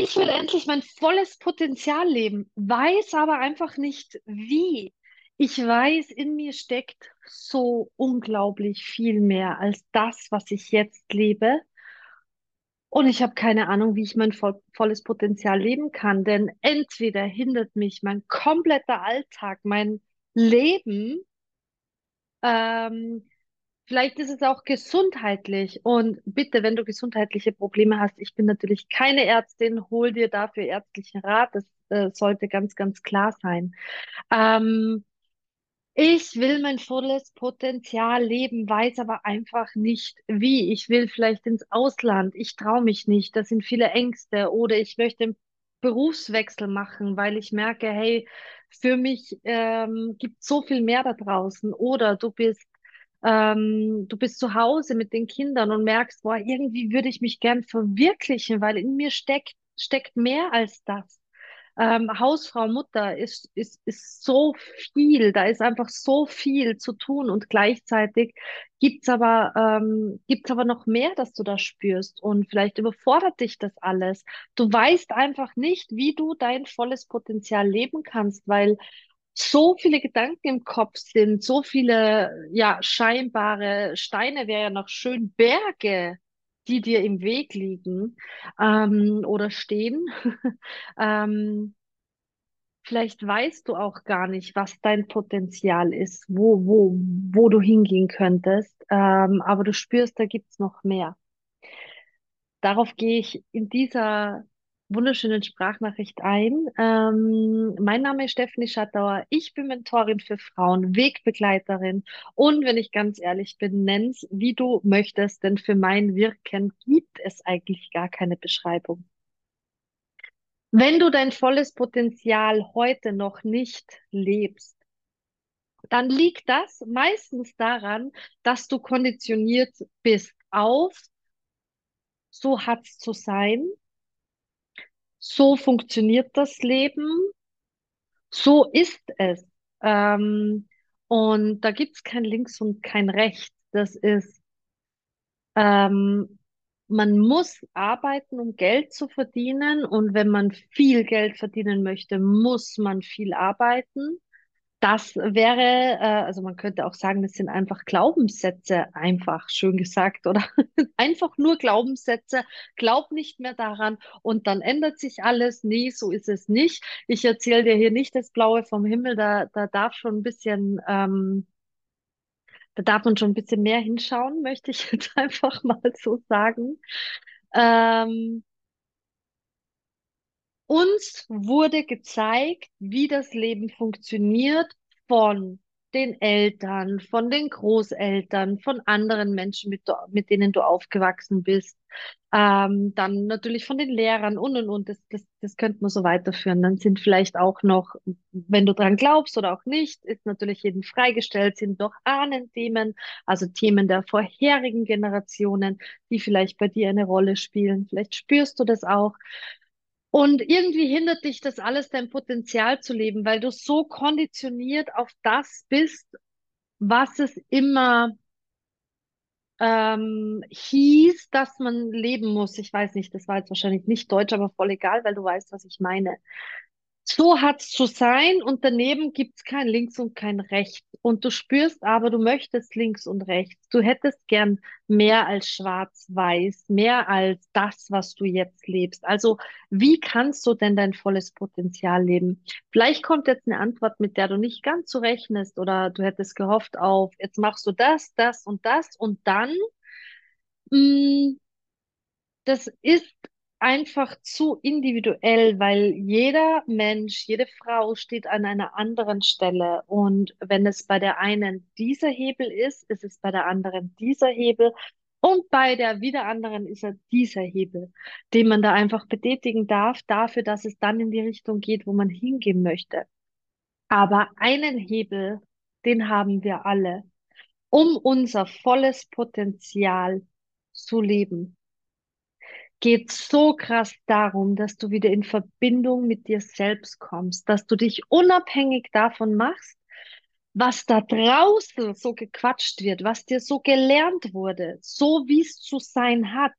Ich will endlich mein volles Potenzial leben, weiß aber einfach nicht wie. Ich weiß, in mir steckt so unglaublich viel mehr als das, was ich jetzt lebe. Und ich habe keine Ahnung, wie ich mein vo volles Potenzial leben kann, denn entweder hindert mich mein kompletter Alltag, mein Leben, ähm, vielleicht ist es auch gesundheitlich. Und bitte, wenn du gesundheitliche Probleme hast, ich bin natürlich keine Ärztin, hol dir dafür ärztlichen Rat. Das äh, sollte ganz, ganz klar sein. Ähm, ich will mein volles Potenzial leben, weiß aber einfach nicht wie. Ich will vielleicht ins Ausland. Ich traue mich nicht. Das sind viele Ängste. Oder ich möchte einen Berufswechsel machen, weil ich merke, hey, für mich ähm, gibt so viel mehr da draußen. Oder du bist ähm, du bist zu Hause mit den Kindern und merkst, boah, irgendwie würde ich mich gern verwirklichen, weil in mir steckt steckt mehr als das ähm, Hausfrau, Mutter ist, ist, ist so viel, da ist einfach so viel zu tun und gleichzeitig gibt's aber, ähm, gibt's aber noch mehr, dass du da spürst und vielleicht überfordert dich das alles. Du weißt einfach nicht, wie du dein volles Potenzial leben kannst, weil so viele Gedanken im Kopf sind, so viele, ja, scheinbare Steine wäre ja noch schön Berge, die dir im Weg liegen, ähm, oder stehen. Ähm, vielleicht weißt du auch gar nicht, was dein Potenzial ist, wo, wo, wo du hingehen könntest, ähm, aber du spürst, da gibt's noch mehr. Darauf gehe ich in dieser wunderschönen Sprachnachricht ein. Ähm, mein Name ist Stephanie Schattauer. Ich bin Mentorin für Frauen, Wegbegleiterin und wenn ich ganz ehrlich bin, nenn's wie du möchtest, denn für mein Wirken gibt es eigentlich gar keine Beschreibung. Wenn du dein volles Potenzial heute noch nicht lebst, dann liegt das meistens daran, dass du konditioniert bist auf, so hat's zu sein, so funktioniert das Leben, so ist es. Ähm, und da gibt's kein Links und kein Rechts. Das ist, ähm, man muss arbeiten, um Geld zu verdienen. Und wenn man viel Geld verdienen möchte, muss man viel arbeiten. Das wäre, äh, also man könnte auch sagen, das sind einfach Glaubenssätze, einfach schön gesagt, oder einfach nur Glaubenssätze. Glaub nicht mehr daran und dann ändert sich alles. Nee, so ist es nicht. Ich erzähle dir hier nicht das Blaue vom Himmel, da, da darf schon ein bisschen, ähm, da darf man schon ein bisschen mehr hinschauen, möchte ich jetzt einfach mal so sagen. Ähm, uns wurde gezeigt, wie das Leben funktioniert von den Eltern, von den Großeltern, von anderen Menschen, mit, mit denen du aufgewachsen bist. Ähm, dann natürlich von den Lehrern und und und. Das, das, das könnte man so weiterführen. Dann sind vielleicht auch noch, wenn du dran glaubst oder auch nicht, ist natürlich jedem freigestellt, sind doch Ahnenthemen, also Themen der vorherigen Generationen, die vielleicht bei dir eine Rolle spielen. Vielleicht spürst du das auch. Und irgendwie hindert dich das alles, dein Potenzial zu leben, weil du so konditioniert auf das bist, was es immer ähm, hieß, dass man leben muss. Ich weiß nicht, das war jetzt wahrscheinlich nicht deutsch, aber voll egal, weil du weißt, was ich meine. So hat's zu sein und daneben gibt's kein Links und kein Rechts. Und du spürst aber, du möchtest links und rechts. Du hättest gern mehr als schwarz-weiß, mehr als das, was du jetzt lebst. Also, wie kannst du denn dein volles Potenzial leben? Vielleicht kommt jetzt eine Antwort, mit der du nicht ganz so rechnest oder du hättest gehofft auf, jetzt machst du das, das und das und dann, mh, das ist einfach zu individuell, weil jeder Mensch, jede Frau steht an einer anderen Stelle. Und wenn es bei der einen dieser Hebel ist, ist es bei der anderen dieser Hebel. Und bei der wieder anderen ist er dieser Hebel, den man da einfach betätigen darf, dafür, dass es dann in die Richtung geht, wo man hingehen möchte. Aber einen Hebel, den haben wir alle, um unser volles Potenzial zu leben geht so krass darum, dass du wieder in Verbindung mit dir selbst kommst, dass du dich unabhängig davon machst, was da draußen so gequatscht wird, was dir so gelernt wurde, so wie es zu sein hat,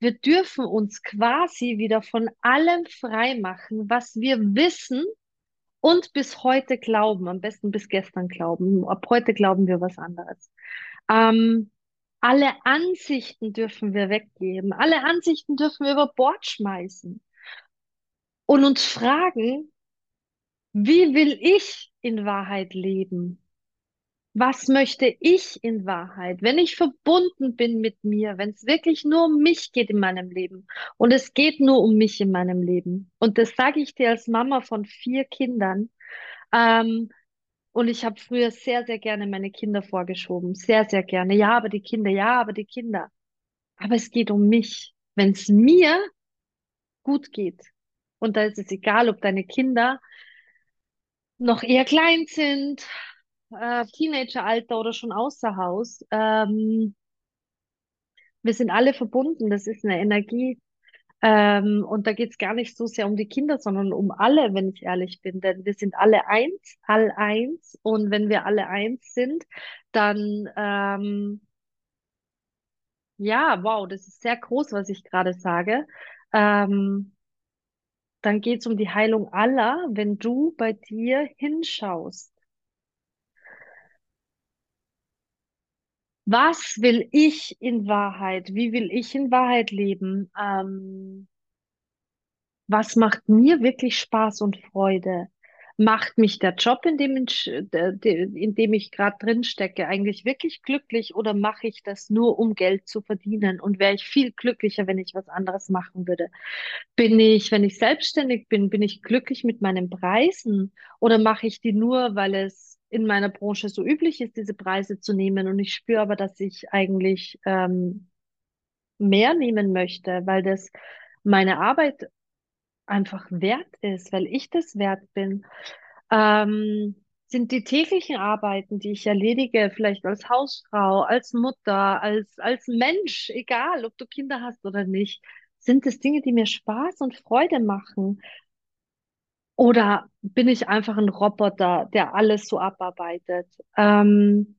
wir dürfen uns quasi wieder von allem frei machen, was wir wissen und bis heute glauben, am besten bis gestern glauben. Ab heute glauben wir was anderes. Ähm, alle Ansichten dürfen wir weggeben. Alle Ansichten dürfen wir über Bord schmeißen und uns fragen, wie will ich in Wahrheit leben? Was möchte ich in Wahrheit? Wenn ich verbunden bin mit mir, wenn es wirklich nur um mich geht in meinem Leben und es geht nur um mich in meinem Leben. Und das sage ich dir als Mama von vier Kindern. Ähm, und ich habe früher sehr, sehr gerne meine Kinder vorgeschoben. Sehr, sehr gerne. Ja, aber die Kinder, ja, aber die Kinder. Aber es geht um mich. Wenn es mir gut geht, und da ist es egal, ob deine Kinder noch eher klein sind, äh, Teenageralter oder schon außer Haus. Ähm, wir sind alle verbunden, das ist eine Energie. Ähm, und da geht es gar nicht so sehr um die Kinder, sondern um alle, wenn ich ehrlich bin. Denn wir sind alle eins, all eins. Und wenn wir alle eins sind, dann, ähm, ja, wow, das ist sehr groß, was ich gerade sage. Ähm, dann geht es um die Heilung aller, wenn du bei dir hinschaust. Was will ich in Wahrheit? Wie will ich in Wahrheit leben? Ähm, was macht mir wirklich Spaß und Freude? Macht mich der Job, in dem ich, in dem ich gerade drin stecke, eigentlich wirklich glücklich oder mache ich das nur, um Geld zu verdienen? Und wäre ich viel glücklicher, wenn ich was anderes machen würde? Bin ich, wenn ich selbstständig bin, bin ich glücklich mit meinen Preisen oder mache ich die nur, weil es in meiner Branche so üblich ist, diese Preise zu nehmen und ich spüre aber, dass ich eigentlich ähm, mehr nehmen möchte, weil das meine Arbeit einfach wert ist, weil ich das wert bin. Ähm, sind die täglichen Arbeiten, die ich erledige, vielleicht als Hausfrau, als Mutter, als, als Mensch, egal ob du Kinder hast oder nicht, sind es Dinge, die mir Spaß und Freude machen? Oder bin ich einfach ein Roboter, der alles so abarbeitet? Ähm,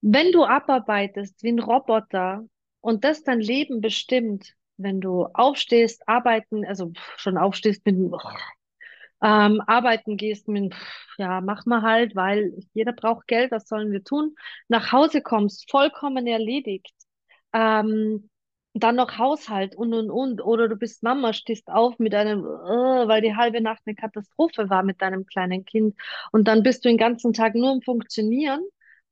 wenn du abarbeitest wie ein Roboter und das dein Leben bestimmt, wenn du aufstehst, arbeiten, also schon aufstehst mit, ähm, arbeiten gehst mit, ja, mach mal halt, weil jeder braucht Geld, was sollen wir tun? Nach Hause kommst, vollkommen erledigt. Ähm, dann noch Haushalt und und und. Oder du bist Mama, stehst auf mit einem, äh, weil die halbe Nacht eine Katastrophe war mit deinem kleinen Kind. Und dann bist du den ganzen Tag nur im Funktionieren.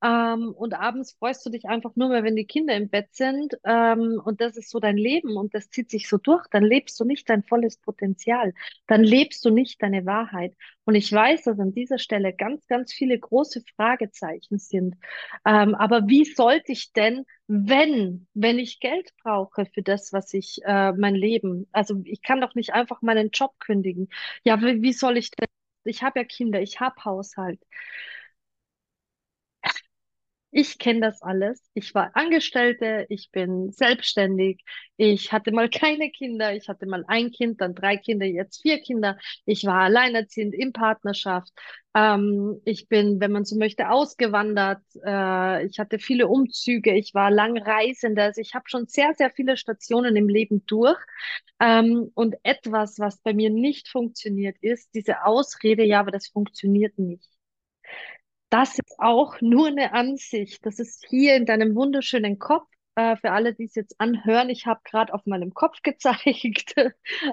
Ähm, und abends freust du dich einfach nur mehr, wenn die Kinder im Bett sind. Ähm, und das ist so dein Leben und das zieht sich so durch. Dann lebst du nicht dein volles Potenzial. Dann lebst du nicht deine Wahrheit. Und ich weiß, dass an dieser Stelle ganz, ganz viele große Fragezeichen sind. Ähm, aber wie sollte ich denn, wenn, wenn ich Geld brauche für das, was ich, äh, mein Leben, also ich kann doch nicht einfach meinen Job kündigen. Ja, wie, wie soll ich denn? Ich habe ja Kinder, ich habe Haushalt. Ich kenne das alles. Ich war Angestellte, ich bin selbstständig. Ich hatte mal keine Kinder. Ich hatte mal ein Kind, dann drei Kinder, jetzt vier Kinder. Ich war alleinerziehend in Partnerschaft. Ähm, ich bin, wenn man so möchte, ausgewandert. Äh, ich hatte viele Umzüge. Ich war lang Reisende. Also ich habe schon sehr, sehr viele Stationen im Leben durch. Ähm, und etwas, was bei mir nicht funktioniert, ist diese Ausrede, ja, aber das funktioniert nicht. Das ist auch nur eine Ansicht. Das ist hier in deinem wunderschönen Kopf. Äh, für alle, die es jetzt anhören, ich habe gerade auf meinem Kopf gezeigt.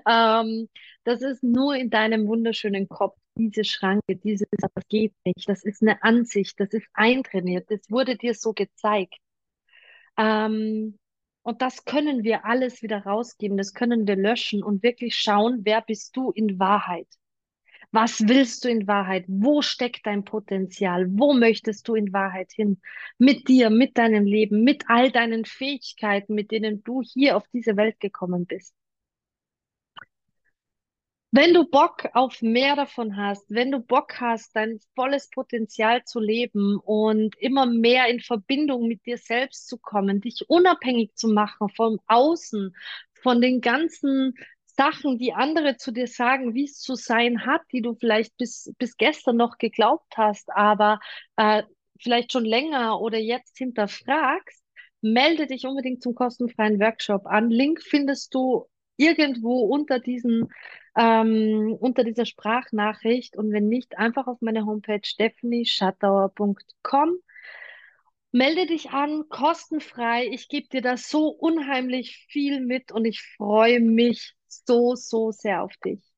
ähm, das ist nur in deinem wunderschönen Kopf. Diese Schranke, dieses, das geht nicht. Das ist eine Ansicht. Das ist eintrainiert. Das wurde dir so gezeigt. Ähm, und das können wir alles wieder rausgeben. Das können wir löschen und wirklich schauen, wer bist du in Wahrheit? Was willst du in Wahrheit? Wo steckt dein Potenzial? Wo möchtest du in Wahrheit hin? Mit dir, mit deinem Leben, mit all deinen Fähigkeiten, mit denen du hier auf diese Welt gekommen bist. Wenn du Bock auf mehr davon hast, wenn du Bock hast, dein volles Potenzial zu leben und immer mehr in Verbindung mit dir selbst zu kommen, dich unabhängig zu machen vom Außen, von den ganzen Sachen, die andere zu dir sagen, wie es zu sein hat, die du vielleicht bis, bis gestern noch geglaubt hast, aber äh, vielleicht schon länger oder jetzt hinterfragst, melde dich unbedingt zum kostenfreien Workshop an. Link findest du irgendwo unter diesen, ähm, unter dieser Sprachnachricht. Und wenn nicht, einfach auf meine Homepage stephanieschattauer.com. Melde dich an, kostenfrei. Ich gebe dir da so unheimlich viel mit und ich freue mich so, so sehr auf dich.